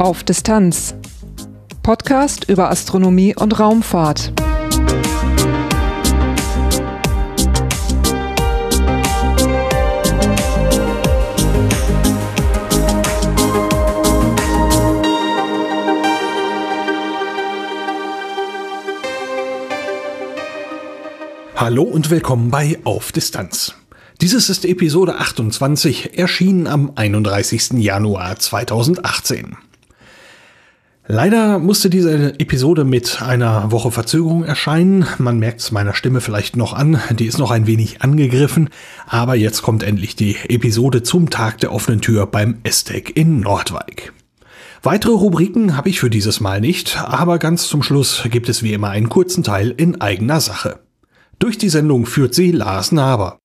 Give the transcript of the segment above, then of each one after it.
Auf Distanz. Podcast über Astronomie und Raumfahrt. Hallo und willkommen bei Auf Distanz. Dieses ist Episode 28, erschienen am 31. Januar 2018. Leider musste diese Episode mit einer Woche Verzögerung erscheinen. Man merkt es meiner Stimme vielleicht noch an, die ist noch ein wenig angegriffen, aber jetzt kommt endlich die Episode zum Tag der offenen Tür beim Estec in Nordwijk. Weitere Rubriken habe ich für dieses Mal nicht, aber ganz zum Schluss gibt es wie immer einen kurzen Teil in eigener Sache. Durch die Sendung führt sie Lars Naber.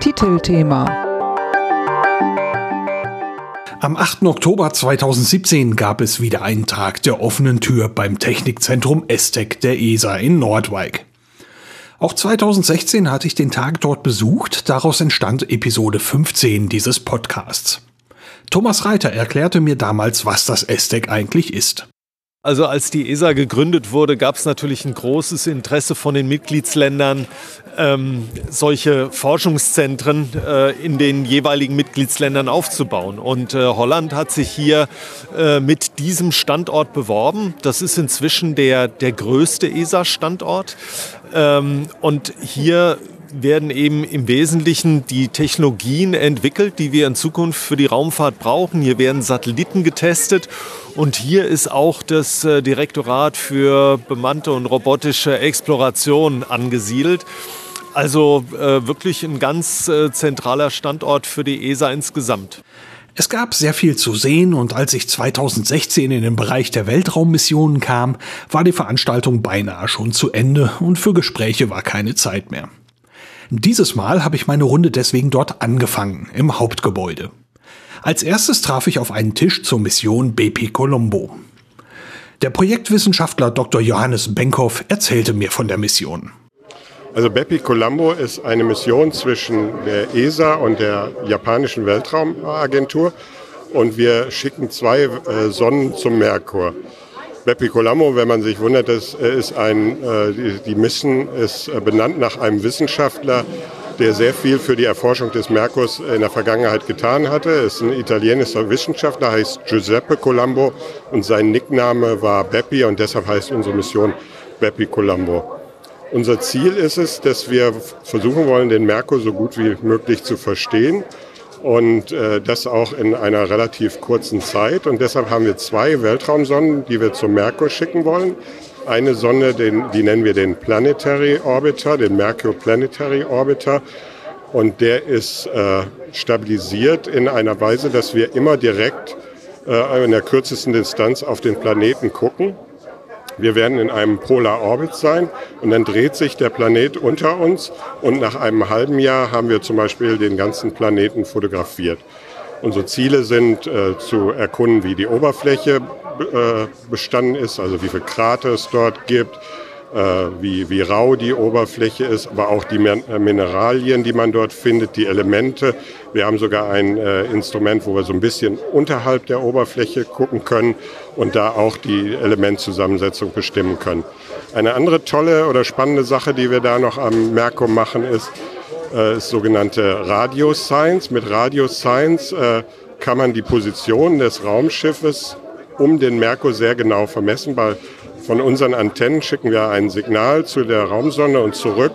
Titelthema am 8. Oktober 2017 gab es wieder einen Tag der offenen Tür beim Technikzentrum ESTEC der ESA in Nordwijk. Auch 2016 hatte ich den Tag dort besucht, daraus entstand Episode 15 dieses Podcasts. Thomas Reiter erklärte mir damals, was das ESTEC eigentlich ist. Also als die ESA gegründet wurde, gab es natürlich ein großes Interesse von den Mitgliedsländern, ähm, solche Forschungszentren äh, in den jeweiligen Mitgliedsländern aufzubauen. Und äh, Holland hat sich hier äh, mit diesem Standort beworben. Das ist inzwischen der, der größte ESA-Standort. Ähm, und hier werden eben im Wesentlichen die Technologien entwickelt, die wir in Zukunft für die Raumfahrt brauchen. Hier werden Satelliten getestet und hier ist auch das äh, Direktorat für bemannte und robotische Exploration angesiedelt. Also äh, wirklich ein ganz äh, zentraler Standort für die ESA insgesamt. Es gab sehr viel zu sehen und als ich 2016 in den Bereich der Weltraummissionen kam, war die Veranstaltung beinahe schon zu Ende und für Gespräche war keine Zeit mehr. Dieses Mal habe ich meine Runde deswegen dort angefangen, im Hauptgebäude. Als erstes traf ich auf einen Tisch zur Mission BP Colombo. Der Projektwissenschaftler Dr. Johannes Benkhoff erzählte mir von der Mission. Also Bepi Colombo ist eine Mission zwischen der ESA und der japanischen Weltraumagentur und wir schicken zwei äh, Sonnen zum Merkur. Bepi Colombo, wenn man sich wundert, das ist ein, äh, die, Mission ist äh, benannt nach einem Wissenschaftler, der sehr viel für die Erforschung des Merkurs in der Vergangenheit getan hatte. Er ist ein italienischer Wissenschaftler, heißt Giuseppe Colombo und sein Nickname war Beppi und deshalb heißt unsere Mission Beppi Colombo. Unser Ziel ist es, dass wir versuchen wollen, den Merkur so gut wie möglich zu verstehen und äh, das auch in einer relativ kurzen Zeit. Und deshalb haben wir zwei Weltraumsonnen, die wir zum Merkur schicken wollen. Eine Sonne, den, die nennen wir den Planetary Orbiter, den Merkur Planetary Orbiter. Und der ist äh, stabilisiert in einer Weise, dass wir immer direkt äh, in der kürzesten Distanz auf den Planeten gucken. Wir werden in einem Polar Orbit sein und dann dreht sich der Planet unter uns und nach einem halben Jahr haben wir zum Beispiel den ganzen Planeten fotografiert. Unsere Ziele sind äh, zu erkunden, wie die Oberfläche äh, bestanden ist, also wie viele Krater es dort gibt, wie, wie rau die Oberfläche ist, aber auch die äh, Mineralien, die man dort findet, die Elemente. Wir haben sogar ein äh, Instrument, wo wir so ein bisschen unterhalb der Oberfläche gucken können und da auch die Elementzusammensetzung bestimmen können. Eine andere tolle oder spannende Sache, die wir da noch am Merkur machen, ist, äh, ist sogenannte Radio Science. Mit Radio Science äh, kann man die Position des Raumschiffes um den Merkur sehr genau vermessen, weil von unseren Antennen schicken wir ein Signal zu der Raumsonde und zurück.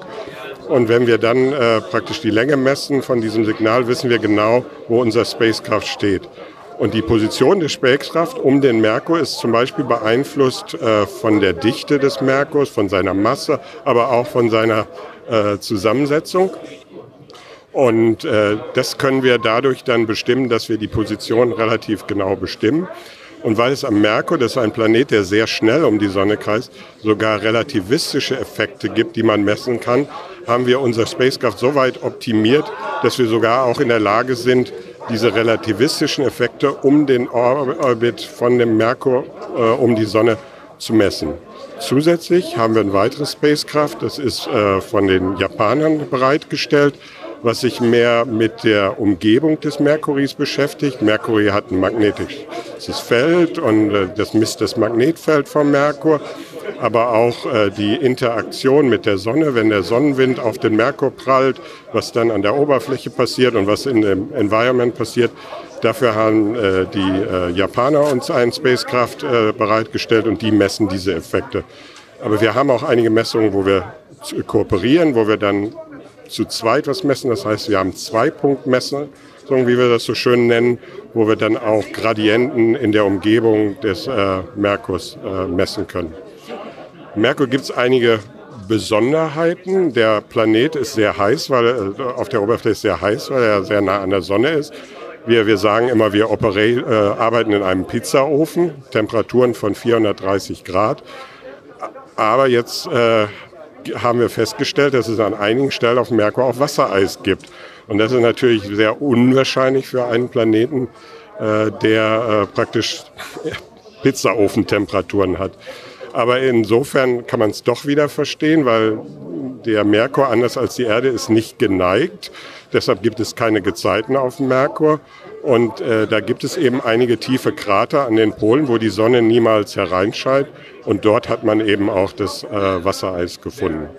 Und wenn wir dann äh, praktisch die Länge messen von diesem Signal, wissen wir genau, wo unser Spacecraft steht. Und die Position der Spacecraft um den Merkur ist zum Beispiel beeinflusst äh, von der Dichte des Merkurs, von seiner Masse, aber auch von seiner äh, Zusammensetzung. Und äh, das können wir dadurch dann bestimmen, dass wir die Position relativ genau bestimmen. Und weil es am Merkur, das ist ein Planet, der sehr schnell um die Sonne kreist, sogar relativistische Effekte gibt, die man messen kann, haben wir unser Spacecraft so weit optimiert, dass wir sogar auch in der Lage sind, diese relativistischen Effekte um den Orbit von dem Merkur äh, um die Sonne zu messen. Zusätzlich haben wir ein weiteres Spacecraft, das ist äh, von den Japanern bereitgestellt was sich mehr mit der Umgebung des Merkuris beschäftigt. Merkur hat ein magnetisches Feld und äh, das misst das Magnetfeld vom Merkur aber auch äh, die Interaktion mit der Sonne, wenn der Sonnenwind auf den Merkur prallt, was dann an der Oberfläche passiert und was in dem Environment passiert. Dafür haben äh, die äh, Japaner uns einen Spacecraft äh, bereitgestellt und die messen diese Effekte. Aber wir haben auch einige Messungen, wo wir kooperieren, wo wir dann zu zweit was messen. Das heißt, wir haben zwei Punktmessungen, wie wir das so schön nennen, wo wir dann auch Gradienten in der Umgebung des äh, Merkurs äh, messen können. Merkur gibt es einige Besonderheiten. Der Planet ist sehr heiß, weil er äh, auf der Oberfläche ist sehr heiß, weil er sehr nah an der Sonne ist. Wir, wir sagen immer, wir äh, arbeiten in einem Pizzaofen, Temperaturen von 430 Grad. Aber jetzt äh, haben wir festgestellt, dass es an einigen Stellen auf Merkur auch Wassereis gibt. Und das ist natürlich sehr unwahrscheinlich für einen Planeten, äh, der äh, praktisch Pizzaofentemperaturen hat. Aber insofern kann man es doch wieder verstehen, weil der Merkur, anders als die Erde, ist nicht geneigt. Deshalb gibt es keine Gezeiten auf dem Merkur. Und äh, da gibt es eben einige tiefe Krater an den Polen, wo die Sonne niemals hereinscheint. Und dort hat man eben auch das äh, Wassereis gefunden.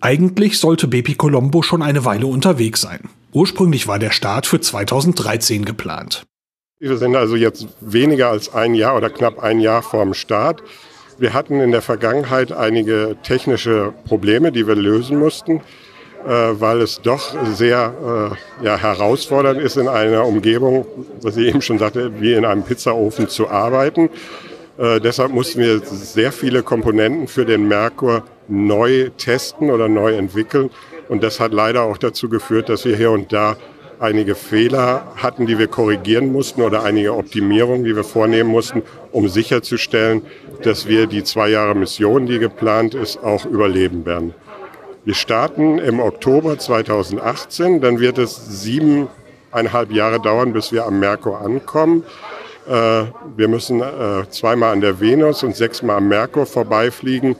Eigentlich sollte Bepi Colombo schon eine Weile unterwegs sein. Ursprünglich war der Start für 2013 geplant. Wir sind also jetzt weniger als ein Jahr oder knapp ein Jahr vorm Start. Wir hatten in der Vergangenheit einige technische Probleme, die wir lösen mussten, weil es doch sehr äh, ja, herausfordernd ist, in einer Umgebung, was ich eben schon sagte, wie in einem Pizzaofen zu arbeiten. Äh, deshalb mussten wir sehr viele Komponenten für den Merkur neu testen oder neu entwickeln. Und das hat leider auch dazu geführt, dass wir hier und da einige Fehler hatten, die wir korrigieren mussten oder einige Optimierungen, die wir vornehmen mussten, um sicherzustellen, dass wir die zwei Jahre Mission, die geplant ist, auch überleben werden. Wir starten im Oktober 2018, dann wird es siebeneinhalb Jahre dauern, bis wir am Merkur ankommen. Äh, wir müssen äh, zweimal an der Venus und sechsmal am Merkur vorbeifliegen,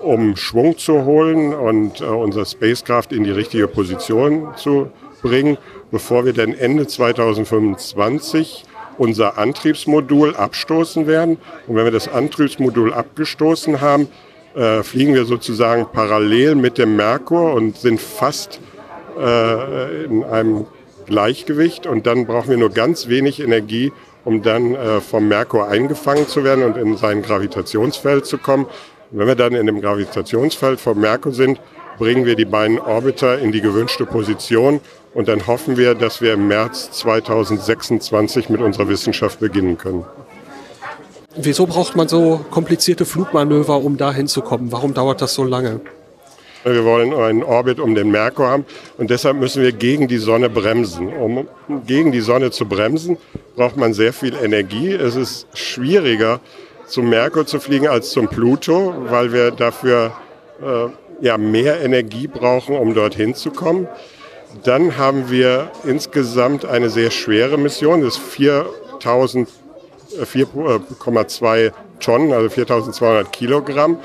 um Schwung zu holen und äh, unser Spacecraft in die richtige Position zu bringen bevor wir dann Ende 2025 unser Antriebsmodul abstoßen werden. Und wenn wir das Antriebsmodul abgestoßen haben, äh, fliegen wir sozusagen parallel mit dem Merkur und sind fast äh, in einem Gleichgewicht. Und dann brauchen wir nur ganz wenig Energie, um dann äh, vom Merkur eingefangen zu werden und in sein Gravitationsfeld zu kommen. Und wenn wir dann in dem Gravitationsfeld vom Merkur sind, bringen wir die beiden Orbiter in die gewünschte Position und dann hoffen wir, dass wir im März 2026 mit unserer Wissenschaft beginnen können. Wieso braucht man so komplizierte Flugmanöver, um da hinzukommen? Warum dauert das so lange? Wir wollen einen Orbit um den Merkur haben und deshalb müssen wir gegen die Sonne bremsen. Um gegen die Sonne zu bremsen, braucht man sehr viel Energie. Es ist schwieriger, zum Merkur zu fliegen als zum Pluto, weil wir dafür äh, ja, mehr Energie brauchen, um dorthin zu kommen. Dann haben wir insgesamt eine sehr schwere Mission, das ist 4,2 äh, Tonnen, also 4200 Kilogramm.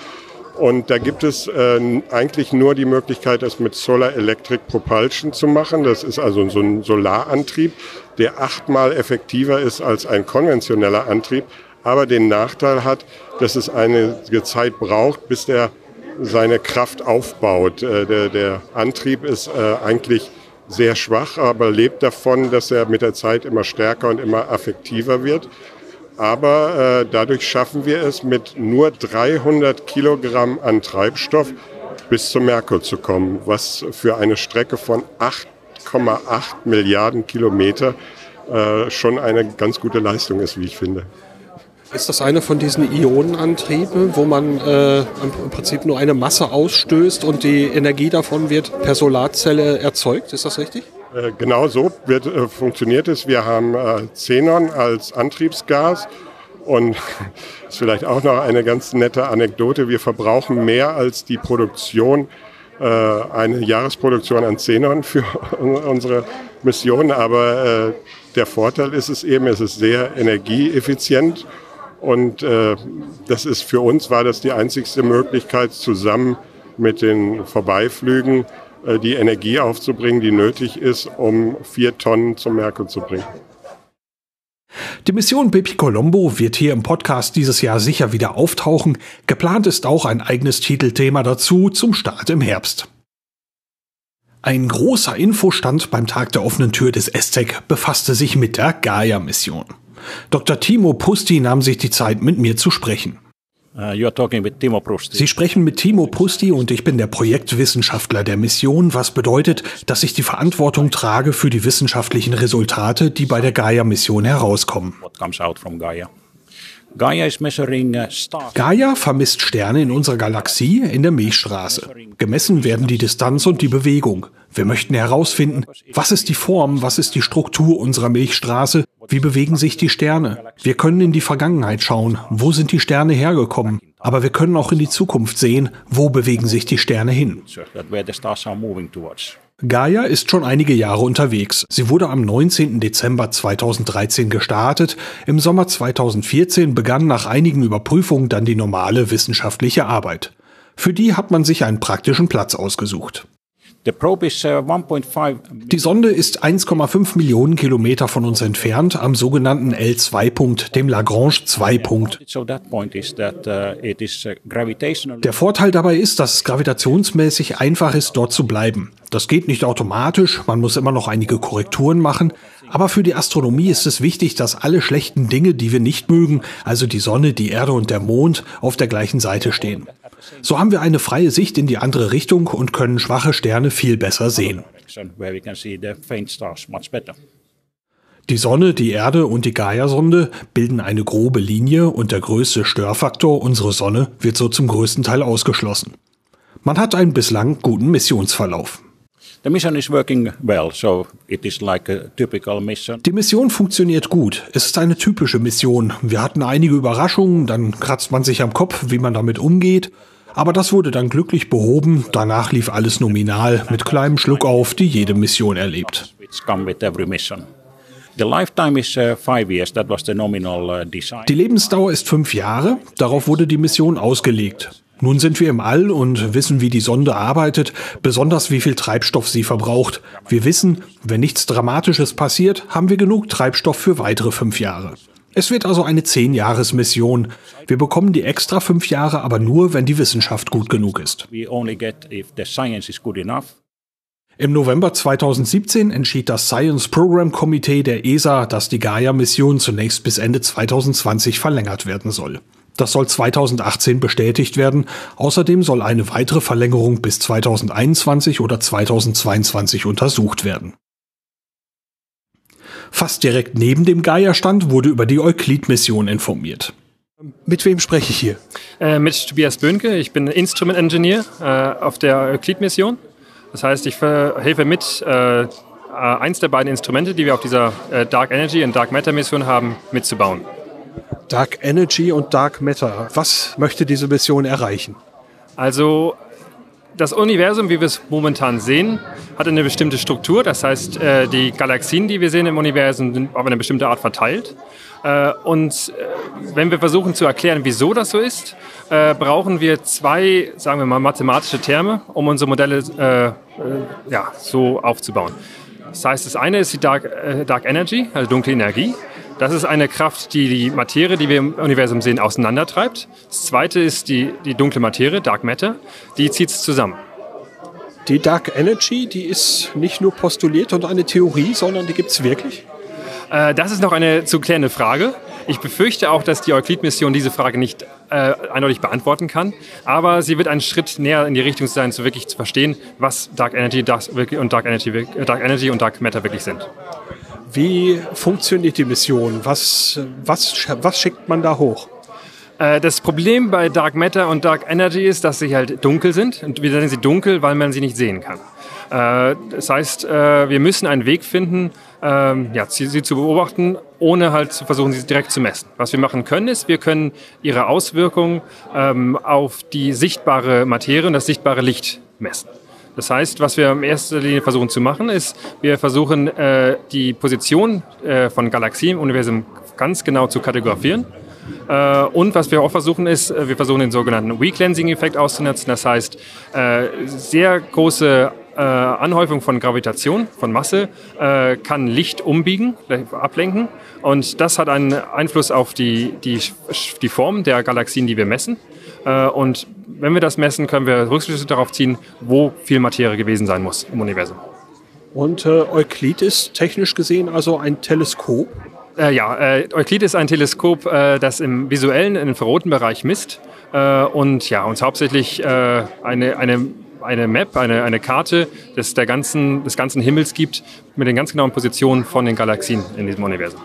Und da gibt es äh, eigentlich nur die Möglichkeit, das mit Solar Electric Propulsion zu machen. Das ist also so ein Solarantrieb, der achtmal effektiver ist als ein konventioneller Antrieb, aber den Nachteil hat, dass es eine Zeit braucht, bis der seine Kraft aufbaut. Äh, der, der Antrieb ist äh, eigentlich sehr schwach, aber lebt davon, dass er mit der Zeit immer stärker und immer affektiver wird. Aber äh, dadurch schaffen wir es, mit nur 300 Kilogramm an Treibstoff bis zum Merkur zu kommen, was für eine Strecke von 8,8 Milliarden Kilometer äh, schon eine ganz gute Leistung ist, wie ich finde. Ist das eine von diesen Ionenantrieben, wo man äh, im Prinzip nur eine Masse ausstößt und die Energie davon wird per Solarzelle erzeugt? Ist das richtig? Äh, genau so wird, äh, funktioniert es. Wir haben äh, Xenon als Antriebsgas und das ist vielleicht auch noch eine ganz nette Anekdote. Wir verbrauchen mehr als die Produktion, äh, eine Jahresproduktion an Xenon für unsere Mission. Aber äh, der Vorteil ist es eben, es ist sehr energieeffizient und äh, das ist für uns war das die einzigste Möglichkeit, zusammen mit den Vorbeiflügen die Energie aufzubringen, die nötig ist, um vier Tonnen zum Merkur zu bringen. Die Mission Baby Colombo wird hier im Podcast dieses Jahr sicher wieder auftauchen. Geplant ist auch ein eigenes Titelthema dazu zum Start im Herbst. Ein großer Infostand beim Tag der offenen Tür des ESTEC befasste sich mit der Gaia-Mission. Dr. Timo Pusti nahm sich die Zeit, mit mir zu sprechen. Sie sprechen mit Timo Pusti und ich bin der Projektwissenschaftler der Mission, was bedeutet, dass ich die Verantwortung trage für die wissenschaftlichen Resultate, die bei der Gaia-Mission herauskommen. Uh, stars. Gaia vermisst Sterne in unserer Galaxie in der Milchstraße. Gemessen werden die Distanz und die Bewegung. Wir möchten herausfinden, was ist die Form, was ist die Struktur unserer Milchstraße, wie bewegen sich die Sterne. Wir können in die Vergangenheit schauen, wo sind die Sterne hergekommen, aber wir können auch in die Zukunft sehen, wo bewegen sich die Sterne hin. Gaia ist schon einige Jahre unterwegs. Sie wurde am 19. Dezember 2013 gestartet. Im Sommer 2014 begann nach einigen Überprüfungen dann die normale wissenschaftliche Arbeit. Für die hat man sich einen praktischen Platz ausgesucht. Uh, 1.5 Die Sonde ist 1,5 Millionen Kilometer von uns entfernt am sogenannten L2-Punkt, dem Lagrange-2-Punkt. So that point is that uh, uh. Der Vorteil dabei ist, dass es gravitationsmäßig einfach ist, dort zu bleiben. Das geht nicht automatisch, man muss immer noch einige Korrekturen machen, aber für die Astronomie ist es wichtig, dass alle schlechten Dinge, die wir nicht mögen, also die Sonne, die Erde und der Mond, auf der gleichen Seite stehen. So haben wir eine freie Sicht in die andere Richtung und können schwache Sterne viel besser sehen. Die Sonne, die Erde und die Gaia-Sonde bilden eine grobe Linie und der größte Störfaktor, unsere Sonne, wird so zum größten Teil ausgeschlossen. Man hat einen bislang guten Missionsverlauf. The mission is working well, so it is like a typical mission. Die Mission funktioniert gut. Es ist eine typische Mission. Wir hatten einige Überraschungen, dann kratzt man sich am Kopf, wie man damit umgeht. Aber das wurde dann glücklich behoben. Danach lief alles nominal mit kleinem Schluck auf, die jede Mission erlebt. Uh, uh. Die Lebensdauer ist fünf Jahre. Darauf wurde die Mission ausgelegt. Nun sind wir im All und wissen, wie die Sonde arbeitet, besonders wie viel Treibstoff sie verbraucht. Wir wissen, wenn nichts Dramatisches passiert, haben wir genug Treibstoff für weitere fünf Jahre. Es wird also eine Zehn-Jahres-Mission. Wir bekommen die extra fünf Jahre aber nur, wenn die Wissenschaft gut genug ist. Im November 2017 entschied das Science Program Committee der ESA, dass die Gaia-Mission zunächst bis Ende 2020 verlängert werden soll. Das soll 2018 bestätigt werden. Außerdem soll eine weitere Verlängerung bis 2021 oder 2022 untersucht werden. Fast direkt neben dem Gaia-Stand wurde über die Euklid-Mission informiert. Mit wem spreche ich hier? Äh, mit Tobias Böhnke. Ich bin Instrument Engineer äh, auf der Euclid-Mission. Das heißt, ich helfe mit, äh, äh, eins der beiden Instrumente, die wir auf dieser äh, Dark Energy und Dark Matter Mission haben, mitzubauen. Dark Energy und Dark Matter. Was möchte diese Mission erreichen? Also das Universum, wie wir es momentan sehen, hat eine bestimmte Struktur. Das heißt, äh, die Galaxien, die wir sehen im Universum, sind auf eine bestimmte Art verteilt. Äh, Und äh, wenn wir versuchen zu erklären, wieso das so ist, brauchen wir zwei, sagen wir mal, mathematische Terme, um unsere Modelle ja, so aufzubauen. Das heißt, das eine ist die Dark, Dark Energy, also dunkle Energie. Das ist eine Kraft, die die Materie, die wir im Universum sehen, auseinandertreibt. Das zweite ist die, die dunkle Materie, Dark Matter, die zieht es zusammen. Die Dark Energy, die ist nicht nur postuliert und eine Theorie, sondern die gibt es wirklich. Äh, das ist noch eine zu klärende Frage. Ich befürchte auch, dass die Euclid-Mission diese Frage nicht äh, eindeutig beantworten kann. Aber sie wird einen Schritt näher in die Richtung sein, so wirklich zu verstehen, was Dark Energy wirklich- und Dark Energy, Dark Energy und Dark Matter wirklich sind. Wie funktioniert die Mission? Was, was, was schickt man da hoch? Äh, Das Problem bei Dark Matter und Dark Energy ist, dass sie halt dunkel sind. Und wir nennen sie dunkel, weil man sie nicht sehen kann. Äh, Das heißt, äh, wir müssen einen Weg finden, ähm, sie zu beobachten, ohne halt zu versuchen, sie direkt zu messen. Was wir machen können, ist, wir können ihre Auswirkungen ähm, auf die sichtbare Materie und das sichtbare Licht messen. Das heißt, was wir in erster Linie versuchen zu machen, ist, wir versuchen äh, die Position äh, von Galaxien im Universum ganz genau zu kategorisieren. Äh, und was wir auch versuchen ist, wir versuchen den sogenannten Weak Lensing Effekt auszunutzen. Das heißt, sehr große Anhäufung von Gravitation, von Masse, kann Licht umbiegen, ablenken. Und das hat einen Einfluss auf die, die, die Form der Galaxien, die wir messen. Äh, und wenn wir das messen, können wir Rückschlüsse darauf ziehen, wo viel Materie gewesen sein muss im Universum. Und äh, Euklid ist technisch gesehen also ein Teleskop? Äh, ja, äh, Euklid ist ein Teleskop, äh, das im visuellen, im infraroten Bereich misst äh, und ja, uns hauptsächlich eine, eine, eine Map, eine, eine Karte des, der ganzen, des ganzen Himmels gibt mit den ganz genauen Positionen von den Galaxien in diesem Universum.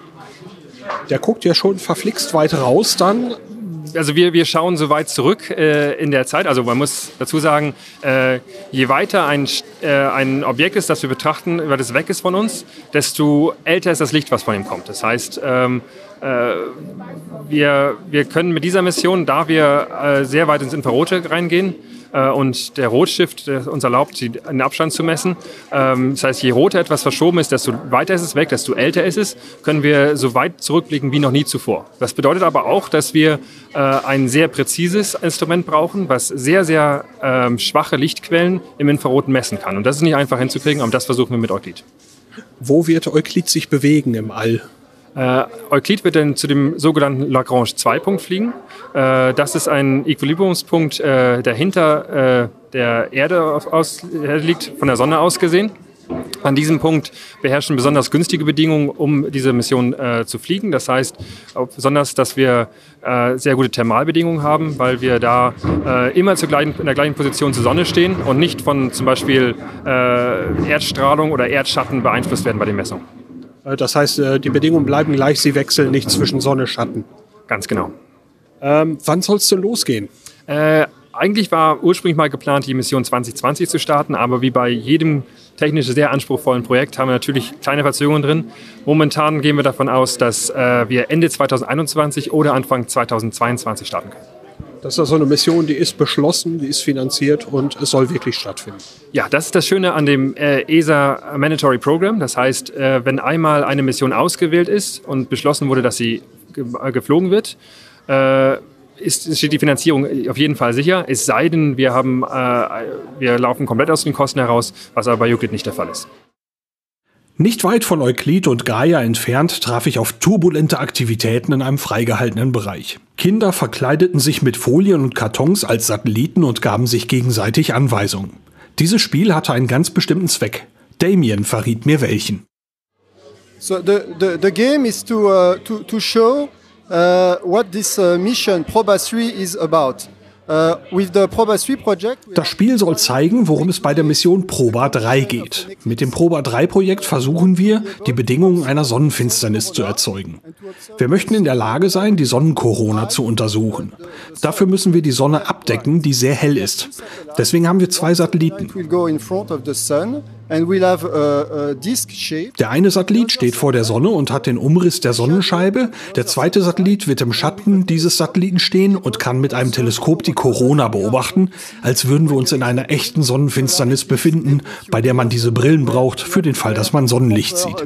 Der guckt ja schon verflixt weit raus dann also wir, wir schauen so weit zurück äh, in der Zeit. Also man muss dazu sagen, äh, je weiter ein, äh, ein Objekt ist, das wir betrachten, über das weg ist von uns, desto älter ist das Licht, was von ihm kommt. Das heißt, ähm, äh, wir, wir können mit dieser Mission, da wir äh, sehr weit ins Infrarote reingehen, äh, und der Rotstift uns erlaubt, den Abstand zu messen. Ähm, das heißt, je roter etwas verschoben ist, desto weiter ist es weg, desto älter ist es, können wir so weit zurückblicken wie noch nie zuvor. Das bedeutet aber auch, dass wir äh, ein sehr präzises Instrument brauchen, was sehr, sehr ähm, schwache Lichtquellen im Infraroten messen kann. Und das ist nicht einfach hinzukriegen, aber das versuchen wir mit Euklid. Wo wird Euklid sich bewegen im All? Äh, Euklid wird dann zu dem sogenannten Lagrange-2-Punkt fliegen. Äh, das ist ein Equilibriumspunkt, äh, der hinter äh, der Erde aus, liegt, von der Sonne aus gesehen. An diesem Punkt beherrschen besonders günstige Bedingungen, um diese Mission äh, zu fliegen. Das heißt besonders, dass wir äh, sehr gute Thermalbedingungen haben, weil wir da äh, immer gleichen, in der gleichen Position zur Sonne stehen und nicht von zum Beispiel äh, Erdstrahlung oder Erdschatten beeinflusst werden bei den Messungen. Äh, das heißt, äh, die Bedingungen bleiben gleich, sie wechseln nicht zwischen Sonne und Schatten. Ganz genau. Ähm, wann soll es denn losgehen? Äh, eigentlich war ursprünglich mal geplant, die Mission 2020 zu starten, aber wie bei jedem technisch sehr anspruchsvollen Projekt haben wir natürlich kleine Verzögerungen drin. Momentan gehen wir davon aus, dass äh, wir Ende 2021 oder Anfang 2022 starten können. Das ist also eine Mission, die ist beschlossen, die ist finanziert und es soll wirklich stattfinden. Ja, das ist das Schöne an dem äh, ESA Mandatory Program. Das heißt, äh, wenn einmal eine Mission ausgewählt ist und beschlossen wurde, dass sie äh, geflogen wird, ist, steht die Finanzierung auf jeden Fall sicher. Es sei denn, wir, haben, wir laufen komplett aus den Kosten heraus, was aber bei Euclid nicht der Fall ist. Nicht weit von Euklid und Gaia entfernt traf ich auf turbulente Aktivitäten in einem freigehaltenen Bereich. Kinder verkleideten sich mit Folien und Kartons als Satelliten und gaben sich gegenseitig Anweisungen. Dieses Spiel hatte einen ganz bestimmten Zweck. Damien verriet mir welchen. So the, the, the game is to, uh, to, to show uh, what this uh, mission Proba 3 is about. Uh, das Spiel soll zeigen, worum es bei der Mission Proba 3 geht. Mit dem Proba 3 Projekt versuchen wir, die Bedingungen einer Sonnenfinsternis zu erzeugen. Wir möchten in der Lage sein, die Sonnenkorona zu untersuchen. Dafür müssen wir die Sonne abdecken, die sehr hell ist. Deswegen haben wir zwei Satelliten. Der eine Satellit steht vor der Sonne und hat den Umriss der Sonnenscheibe. Der zweite Satellit wird im Schatten dieses Satelliten stehen und kann mit einem Teleskop die Corona beobachten, als würden wir uns in einer echten Sonnenfinsternis befinden, bei der man diese Brillen braucht für den Fall, dass man Sonnenlicht sieht.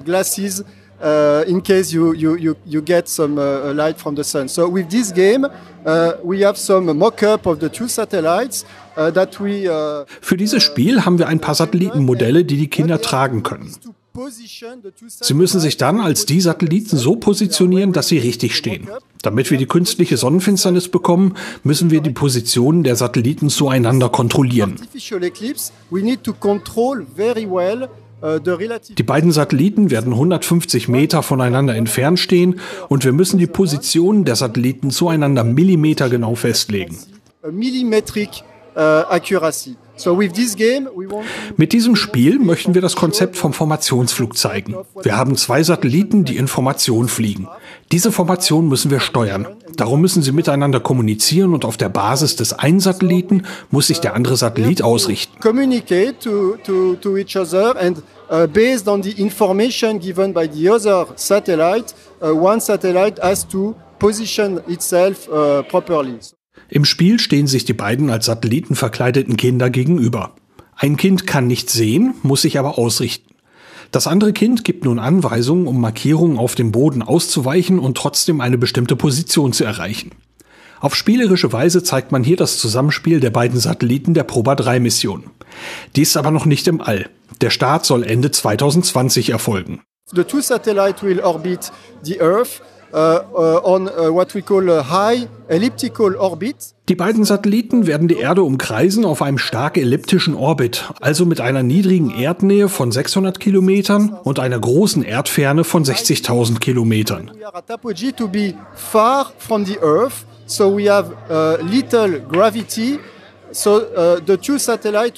Uh, in case you, you, you, you get some uh, light from the sun. So with this game, uh, we have some mock-up of the two satellites uh, that we... Uh, Für dieses Spiel haben wir ein paar Satellitenmodelle, die die Kinder tragen können. Sie müssen sich dann als die Satelliten so positionieren, dass sie richtig stehen. Damit wir die künstliche Sonnenfinsternis bekommen, müssen wir die Positionen der Satelliten zueinander kontrollieren. Die beiden Satelliten werden 150 Meter voneinander entfernt stehen und wir müssen die Positionen der Satelliten zueinander millimetergenau festlegen. Millimetric uh, accuracy. Mit diesem Spiel möchten wir das Konzept vom Formationsflug zeigen. Wir haben zwei Satelliten, die in Formation fliegen. Diese Formation müssen wir steuern. Darum müssen sie miteinander kommunizieren und auf der Basis des einen Satelliten muss sich der andere Satellit ausrichten. Communicate to, to, to each other and uh, based on the information given by the other satellite, uh, one satellite has to position itself uh, properly. Im Spiel stehen sich die beiden als Satelliten verkleideten Kinder gegenüber. Ein Kind kann nicht sehen, muss sich aber ausrichten. Das andere Kind gibt nun Anweisungen, um Markierungen auf dem Boden auszuweichen und trotzdem eine bestimmte Position zu erreichen. Auf spielerische Weise zeigt man hier das Zusammenspiel der beiden Satelliten der Proba 3 Mission. Die ist aber noch nicht im All. Der Start soll Ende 2020 erfolgen. The two satellites will orbit the Earth on uh, what we call high elliptical orbit. Die beiden Satelliten werden die Erde umkreisen auf einem stark elliptischen Orbit, also mit einer niedrigen Erdnähe von 600 Kilometern und einer großen Erdferne von 60.000 Kilometern. So we have uh, little gravity.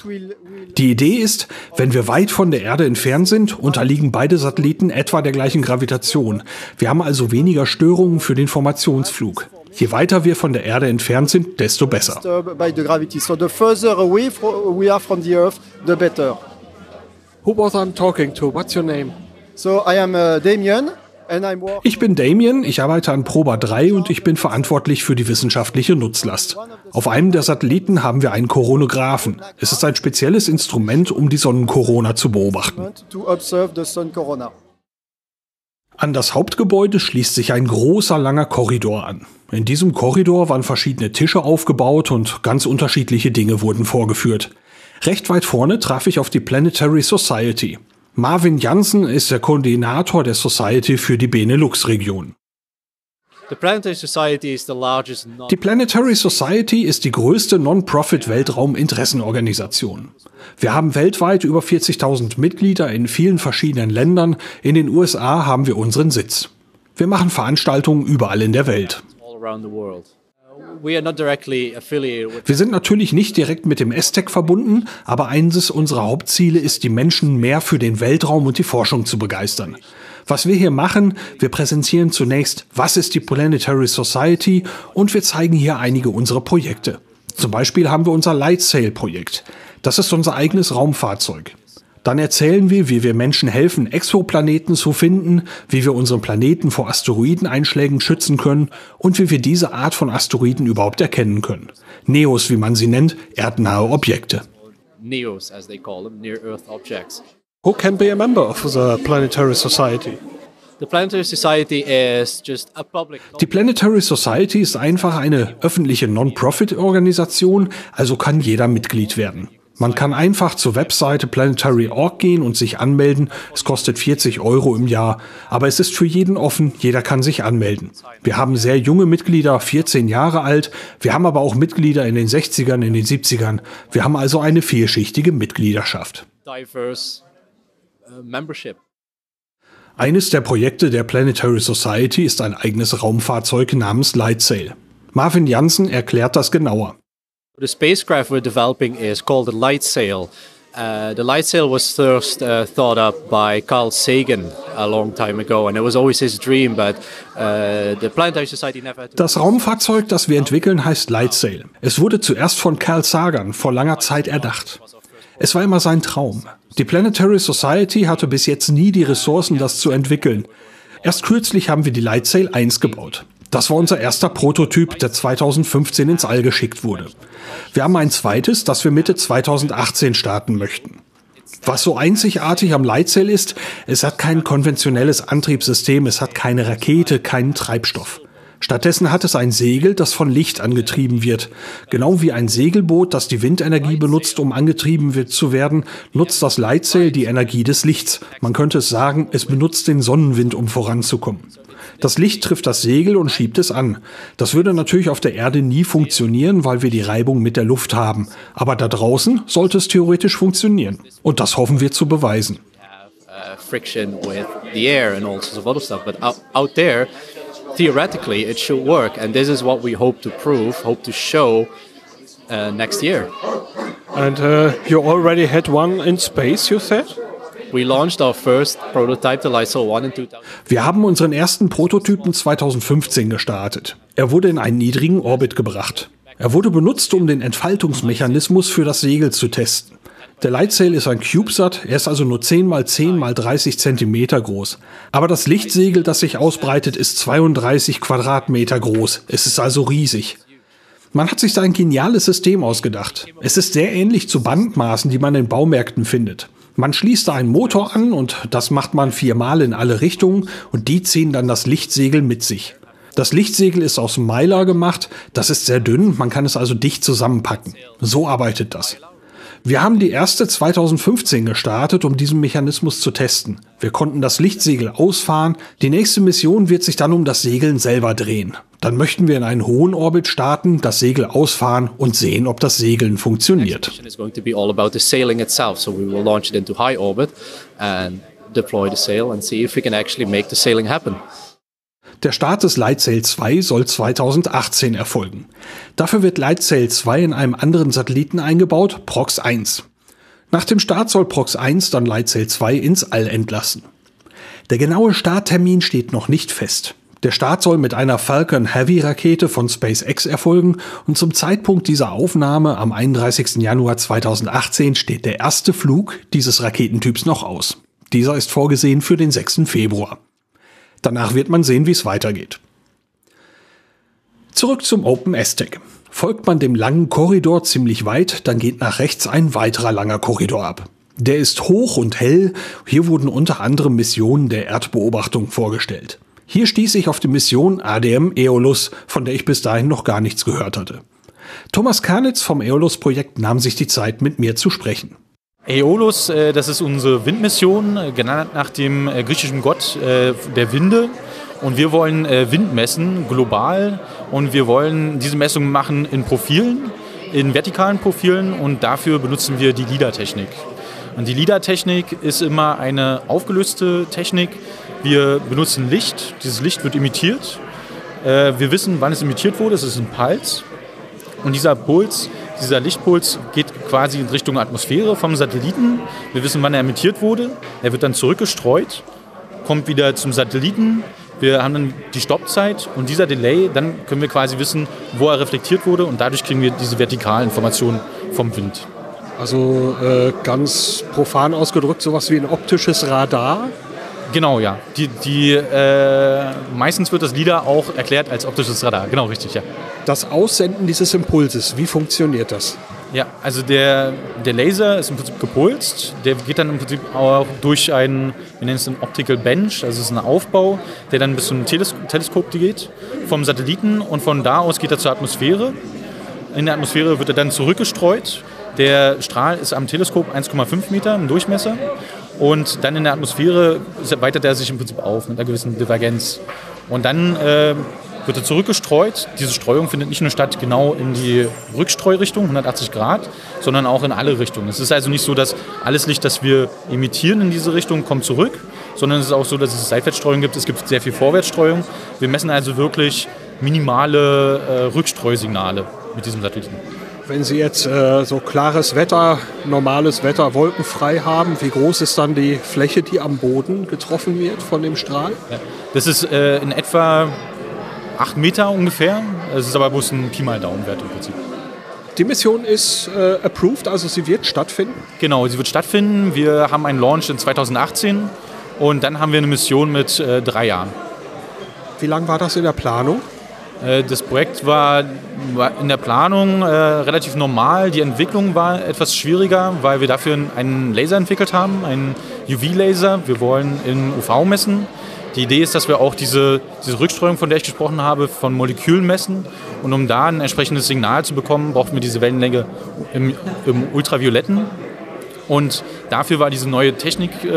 Will Die Idee ist, wenn wir weit von der Erde entfernt sind, unterliegen beide Satelliten etwa der gleichen Gravitation. Wir haben also weniger Störungen für den Formationsflug. Je weiter wir von der Erde entfernt sind, desto besser. disturbed by the gravity. So the further away fro- we are from the Earth, the better. Who was I'm talking to? What's your name? So I am uh, Damien. Ich bin Damien, ich arbeite an Proba 3 und ich bin verantwortlich für die wissenschaftliche Nutzlast. Auf einem der Satelliten haben wir einen Koronographen. Es ist ein spezielles Instrument, um die Sonnenkorona zu beobachten. An das Hauptgebäude schließt sich ein großer langer Korridor an. In diesem Korridor waren verschiedene Tische aufgebaut und ganz unterschiedliche Dinge wurden vorgeführt. Recht weit vorne traf ich auf die Planetary Society. Marvin Jansen ist der Koordinator der Society für die Benelux-Region. Die Planetary Society ist die größte Non-Profit-Weltrauminteressenorganisation. Wir haben weltweit über 40.000 Mitglieder in vielen verschiedenen Ländern. In den USA haben wir unseren Sitz. Wir machen Veranstaltungen überall in der Welt. Wir sind natürlich nicht direkt mit dem ESTEC verbunden, aber eines unserer Hauptziele ist, die Menschen mehr für den Weltraum und die Forschung zu begeistern. Was wir hier machen, wir präsentieren zunächst, was ist die Planetary Society und wir zeigen hier einige unserer Projekte. Zum Beispiel haben wir unser Lightsail-Projekt. Das ist unser eigenes Raumfahrzeug. Dann erzählen wir, wie wir Menschen helfen, Exoplaneten zu finden, wie wir unseren Planeten vor Asteroideneinschlägen schützen können und wie wir diese Art von Asteroiden überhaupt erkennen können. Neos, wie man sie nennt, erdnahe Objekte. NEOs, as they call them, near Earth objects. Who can be a member of the Planetary Society? The Planetary Society is just a public. Die Planetary Society ist einfach eine öffentliche Non-Profit-Organisation, also kann jeder Mitglied werden. Man kann einfach zur Webseite planetary.org gehen und sich anmelden. Es kostet 40 Euro im Jahr, aber es ist für jeden offen. Jeder kann sich anmelden. Wir haben sehr junge Mitglieder, 14 Jahre alt. Wir haben aber auch Mitglieder in den 60ern, in den 70ern. Wir haben also eine vielschichtige Mitgliedschaft. uh, membership. Eines der Projekte der Planetary Society ist ein eigenes Raumfahrzeug namens Lightsail. Marvin Jansen erklärt das genauer. The spacecraft we're developing is called the Light Sail. Uh, the Light Sail was first uh, thought up by Carl Sagan a long time ago, and it was always his dream, but uh, the Planetary Society never had to Das Raumfahrzeug, das wir entwickeln, heißt Lightsail. Es wurde zuerst von Carl Sagan vor langer Zeit erdacht. Es war immer sein Traum. Die Planetary Society hatte bis jetzt nie die Ressourcen, das zu entwickeln. Erst kürzlich haben wir die Lightsail 1 gebaut. Das war unser erster Prototyp, der 2015 ins All geschickt wurde. Wir haben ein zweites, das wir Mitte 2018 starten möchten. Was so einzigartig am Lightsail ist, es hat kein konventionelles Antriebssystem, es hat keine Rakete, keinen Treibstoff. Stattdessen hat es ein Segel, das von Licht angetrieben wird. Genau wie ein Segelboot, das die Windenergie benutzt, um angetrieben wird zu werden, nutzt das Lightsail die Energie des Lichts. Man könnte es sagen, es benutzt den Sonnenwind, um voranzukommen. Das Licht trifft das Segel und schiebt es an. Das würde natürlich auf der Erde nie funktionieren, weil wir die Reibung mit der Luft haben. Aber da draußen sollte es theoretisch funktionieren. Und das hoffen wir zu beweisen. uh, friction with the air and all sorts of other stuff. But out, out there, theoretically, it should work, and this is what we hope to prove, hope to show uh, next year. And uh, you already had one in space, you said? We launched our first prototype, the Lysol 1, in 2000. Wir haben unseren ersten Prototypen 2015 gestartet. Er wurde in einen niedrigen Orbit gebracht. Er wurde benutzt, um den Entfaltungsmechanismus für das Segel zu testen. Der Lightsail ist ein CubeSat, er ist also nur 10 mal 10 mal 30 Zentimeter groß. Aber das Lichtsegel, das sich ausbreitet, ist 32 Quadratmeter groß. Es ist also riesig. Man hat sich da ein geniales System ausgedacht. Es ist sehr ähnlich zu Bandmaßen, die man in Baumärkten findet. Man schließt da einen Motor an und das macht man viermal in alle Richtungen und die ziehen dann das Lichtsegel mit sich. Das Lichtsegel ist aus Mylar gemacht, das ist sehr dünn, man kann es also dicht zusammenpacken. So arbeitet das. Wir haben die erste 2015 gestartet, um diesen Mechanismus zu testen. Wir konnten das Lichtsegel ausfahren. Die nächste Mission wird sich dann um das Segeln selber drehen. Dann möchten wir in einen hohen Orbit starten, das Segel ausfahren und sehen, ob das Segeln funktioniert. the Der Start des Lightsail 2 soll 2018 erfolgen. Dafür wird Lightsail 2 in einem anderen Satelliten eingebaut, Prox 1. Nach dem Start soll Prox 1 dann Lightsail 2 ins All entlassen. Der genaue Starttermin steht noch nicht fest. Der Start soll mit einer Falcon Heavy Rakete von SpaceX erfolgen und zum Zeitpunkt dieser Aufnahme am 31. Januar 2018 steht der erste Flug dieses Raketentyps noch aus. Dieser ist vorgesehen für den 6. Februar. Danach wird man sehen, wie es weitergeht. Zurück zum Open STEC. Folgt man dem langen Korridor ziemlich weit, dann geht nach rechts ein weiterer langer Korridor ab. Der ist hoch und hell. Hier wurden unter anderem Missionen der Erdbeobachtung vorgestellt. Hier stieß ich auf die Mission ADM Eolus, von der ich bis dahin noch gar nichts gehört hatte. Thomas Karnitz vom Eolus-Projekt nahm sich die Zeit, mit mir zu sprechen. Aeolus, äh, das ist unsere Windmission, äh, genannt nach dem äh, griechischen Gott der Winde. Und wir wollen Wind messen, global. Und wir wollen diese Messungen machen in Profilen, in vertikalen Profilen. Und dafür benutzen wir die LIDAR-Technik. Und die LIDAR-Technik ist immer eine aufgelöste Technik. Wir benutzen Licht. Dieses Licht wird imitiert. Wir wissen, wann es imitiert wurde. Es ist ein Puls. Und dieser Puls dieser Lichtpuls geht quasi in Richtung Atmosphäre vom Satelliten. Wir wissen, wann er emittiert wurde. Er wird dann zurückgestreut, kommt wieder zum Satelliten. Wir haben dann die Stoppzeit und dieser Delay, dann können wir quasi wissen, wo er reflektiert wurde und dadurch kriegen wir diese vertikalen Informationen vom Wind. Also äh, ganz profan ausgedrückt, sowas wie ein optisches Radar. Genau, ja. Die, die, äh, meistens wird das LIDAR auch erklärt als optisches Radar. Genau, richtig, ja. Das Aussenden dieses Impulses, wie funktioniert das? Ja, also der, der Laser ist im Prinzip gepulst. Der geht dann im Prinzip auch durch einen, wir nennen es einen Optical Bench, also es ist ein Aufbau, der dann bis zum Teles Teleskop geht, vom Satelliten und von da aus geht er zur Atmosphäre. In der Atmosphäre wird er dann zurückgestreut. Der Strahl ist am Teleskop 1,5 Meter im Durchmesser und dann in der Atmosphäre weitet er sich im Prinzip auf mit einer gewissen Divergenz. Und dann äh, wird er zurückgestreut. Diese Streuung findet nicht nur statt genau in die Rückstreurichtung, 180 Grad, sondern auch in alle Richtungen. Es ist also nicht so, dass alles Licht, das wir emittieren in diese Richtung, kommt zurück, sondern es ist auch so, dass es Seitwärtsstreuung gibt. Es gibt sehr viel Vorwärtsstreuung. Wir messen also wirklich minimale äh, Rückstreusignale mit diesem Satelliten. Wenn Sie jetzt äh, so klares Wetter, normales Wetter, wolkenfrei haben, wie groß ist dann die Fläche, die am Boden getroffen wird von dem Strahl? Das ist äh, in etwa 8 Meter ungefähr. Es ist aber bloß ein Pi mal Daumenwert im Prinzip. Die Mission ist äh, approved, also sie wird stattfinden? Genau, sie wird stattfinden. Wir haben einen Launch in 2018 und dann haben wir eine Mission mit äh, drei Jahren. Wie lange war das in der Planung? Äh, das Projekt war in der Planung äh, relativ normal. Die Entwicklung war etwas schwieriger, weil wir dafür einen Laser entwickelt haben, einen UV-Laser. Wir wollen in UV messen. Die Idee ist, dass wir auch diese, diese Rückstreuung, von der ich gesprochen habe, von Molekülen messen. Und um da ein entsprechendes Signal zu bekommen, brauchten wir diese Wellenlänge im, im Ultravioletten. Und dafür war diese neue Technik äh,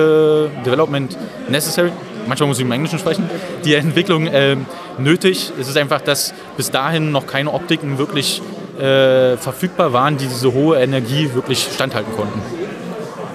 Development necessary manchmal muss ich im Englischen sprechen, die Entwicklung äh, nötig. Es ist einfach, dass bis dahin noch keine Optiken wirklich äh, verfügbar waren, die diese hohe Energie wirklich standhalten konnten.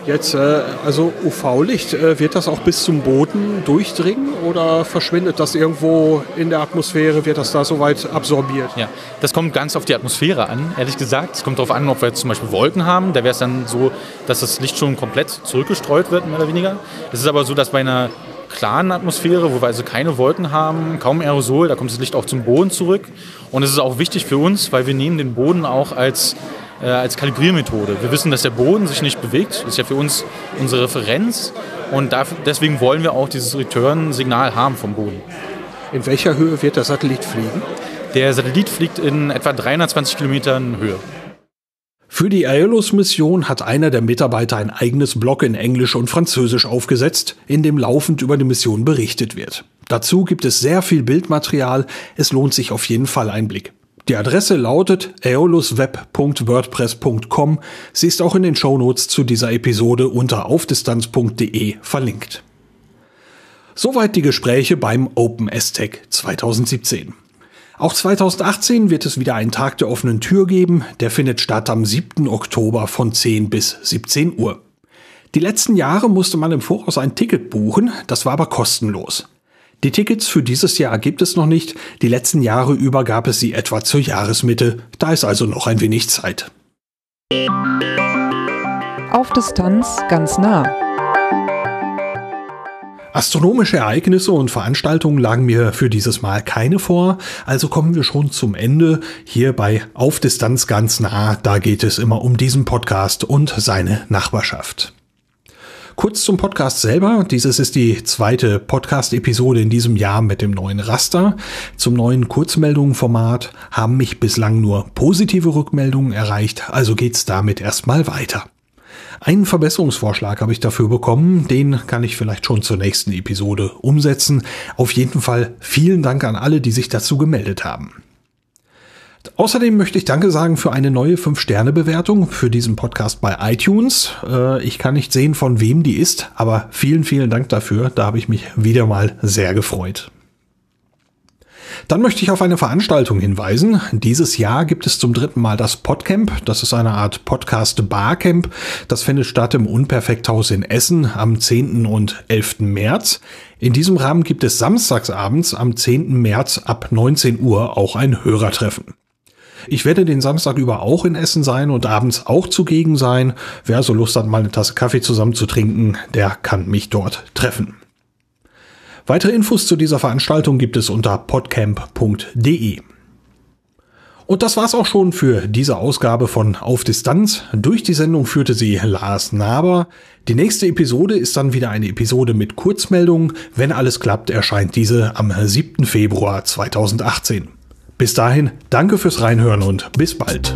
Jetzt, äh, also UV-Licht, äh, wird das auch bis zum Boden durchdringen oder verschwindet das irgendwo in der Atmosphäre? Wird das da soweit absorbiert? Ja, das kommt ganz auf die Atmosphäre an, ehrlich gesagt. Es kommt darauf an, ob wir jetzt zum Beispiel Wolken haben. Da wäre es dann so, dass das Licht schon komplett zurückgestreut wird, mehr oder weniger. Es ist aber so, dass bei einer klaren Atmosphäre, wo wir also keine Wolken haben, kaum Aerosol, da kommt das Licht auch zum Boden zurück. Und es ist auch wichtig für uns, weil wir nehmen den Boden auch als, äh, als Kalibriermethode. Wir wissen, dass der Boden sich nicht bewegt, das ist ja für uns unsere Referenz. Und dafür, deswegen wollen wir auch dieses Return-Signal haben vom Boden. In welcher Höhe wird der Satellit fliegen? Der Satellit fliegt in etwa 320 Kilometern Höhe. Für die Aeolus-Mission hat einer der Mitarbeiter ein eigenes Blog in Englisch und Französisch aufgesetzt, in dem laufend über die Mission berichtet wird. Dazu gibt es sehr viel Bildmaterial, es lohnt sich auf jeden Fall ein Blick. Die Adresse lautet aeolusweb.wordpress.com. Sie ist auch in den Shownotes zu dieser Episode unter aufdistanz.de verlinkt. Soweit die Gespräche beim Open STEC 2017. Auch 2018 wird es wieder einen Tag der offenen Tür geben. Der findet statt am 7. Oktober von 10 bis 17 Uhr. Die letzten Jahre musste man im Voraus ein Ticket buchen, das war aber kostenlos. Die Tickets für dieses Jahr gibt es noch nicht, die letzten Jahre über gab es sie etwa zur Jahresmitte, da ist also noch ein wenig Zeit. Auf Distanz ganz nah. Astronomische Ereignisse und Veranstaltungen lagen mir für dieses Mal keine vor, also kommen wir schon zum Ende. Hier bei Auf Distanz ganz nah, da geht es immer um diesen Podcast und seine Nachbarschaft. Kurz zum Podcast selber. Dieses ist die zweite Podcast-Episode in diesem Jahr mit dem neuen Raster. Zum neuen Kurzmeldungen-Format haben mich bislang nur positive Rückmeldungen erreicht, also geht's damit erstmal weiter. Einen Verbesserungsvorschlag habe ich dafür bekommen, den kann ich vielleicht schon zur nächsten Episode umsetzen. Auf jeden Fall vielen Dank an alle, die sich dazu gemeldet haben. Außerdem möchte ich Danke sagen für eine neue 5-Sterne-Bewertung für diesen Podcast bei iTunes. Äh, ich kann nicht sehen, von wem die ist, aber vielen, vielen Dank dafür. Da habe ich mich wieder mal sehr gefreut. Dann möchte ich auf eine Veranstaltung hinweisen. Dieses Jahr gibt es zum dritten Mal das Podcamp. Das ist eine Art Podcast-Barcamp. Das findet statt im Unperfekthaus in Essen am 10. und 11. März. In diesem Rahmen gibt es samstagsabends am 10. März ab 19 Uhr auch ein Hörertreffen. Ich werde den Samstag über auch in Essen sein und abends auch zugegen sein. Wer so Lust hat, mal eine Tasse Kaffee zusammen zu trinken, der kann mich dort treffen. Weitere Infos zu dieser Veranstaltung gibt es unter podcamp.de. Und das war's auch schon für diese Ausgabe von Auf Distanz. Durch die Sendung führte sie Lars Naber. Die nächste Episode ist dann wieder eine Episode mit Kurzmeldungen. Wenn alles klappt, erscheint diese am 7. Februar 2018. Bis dahin, danke fürs Reinhören und bis bald.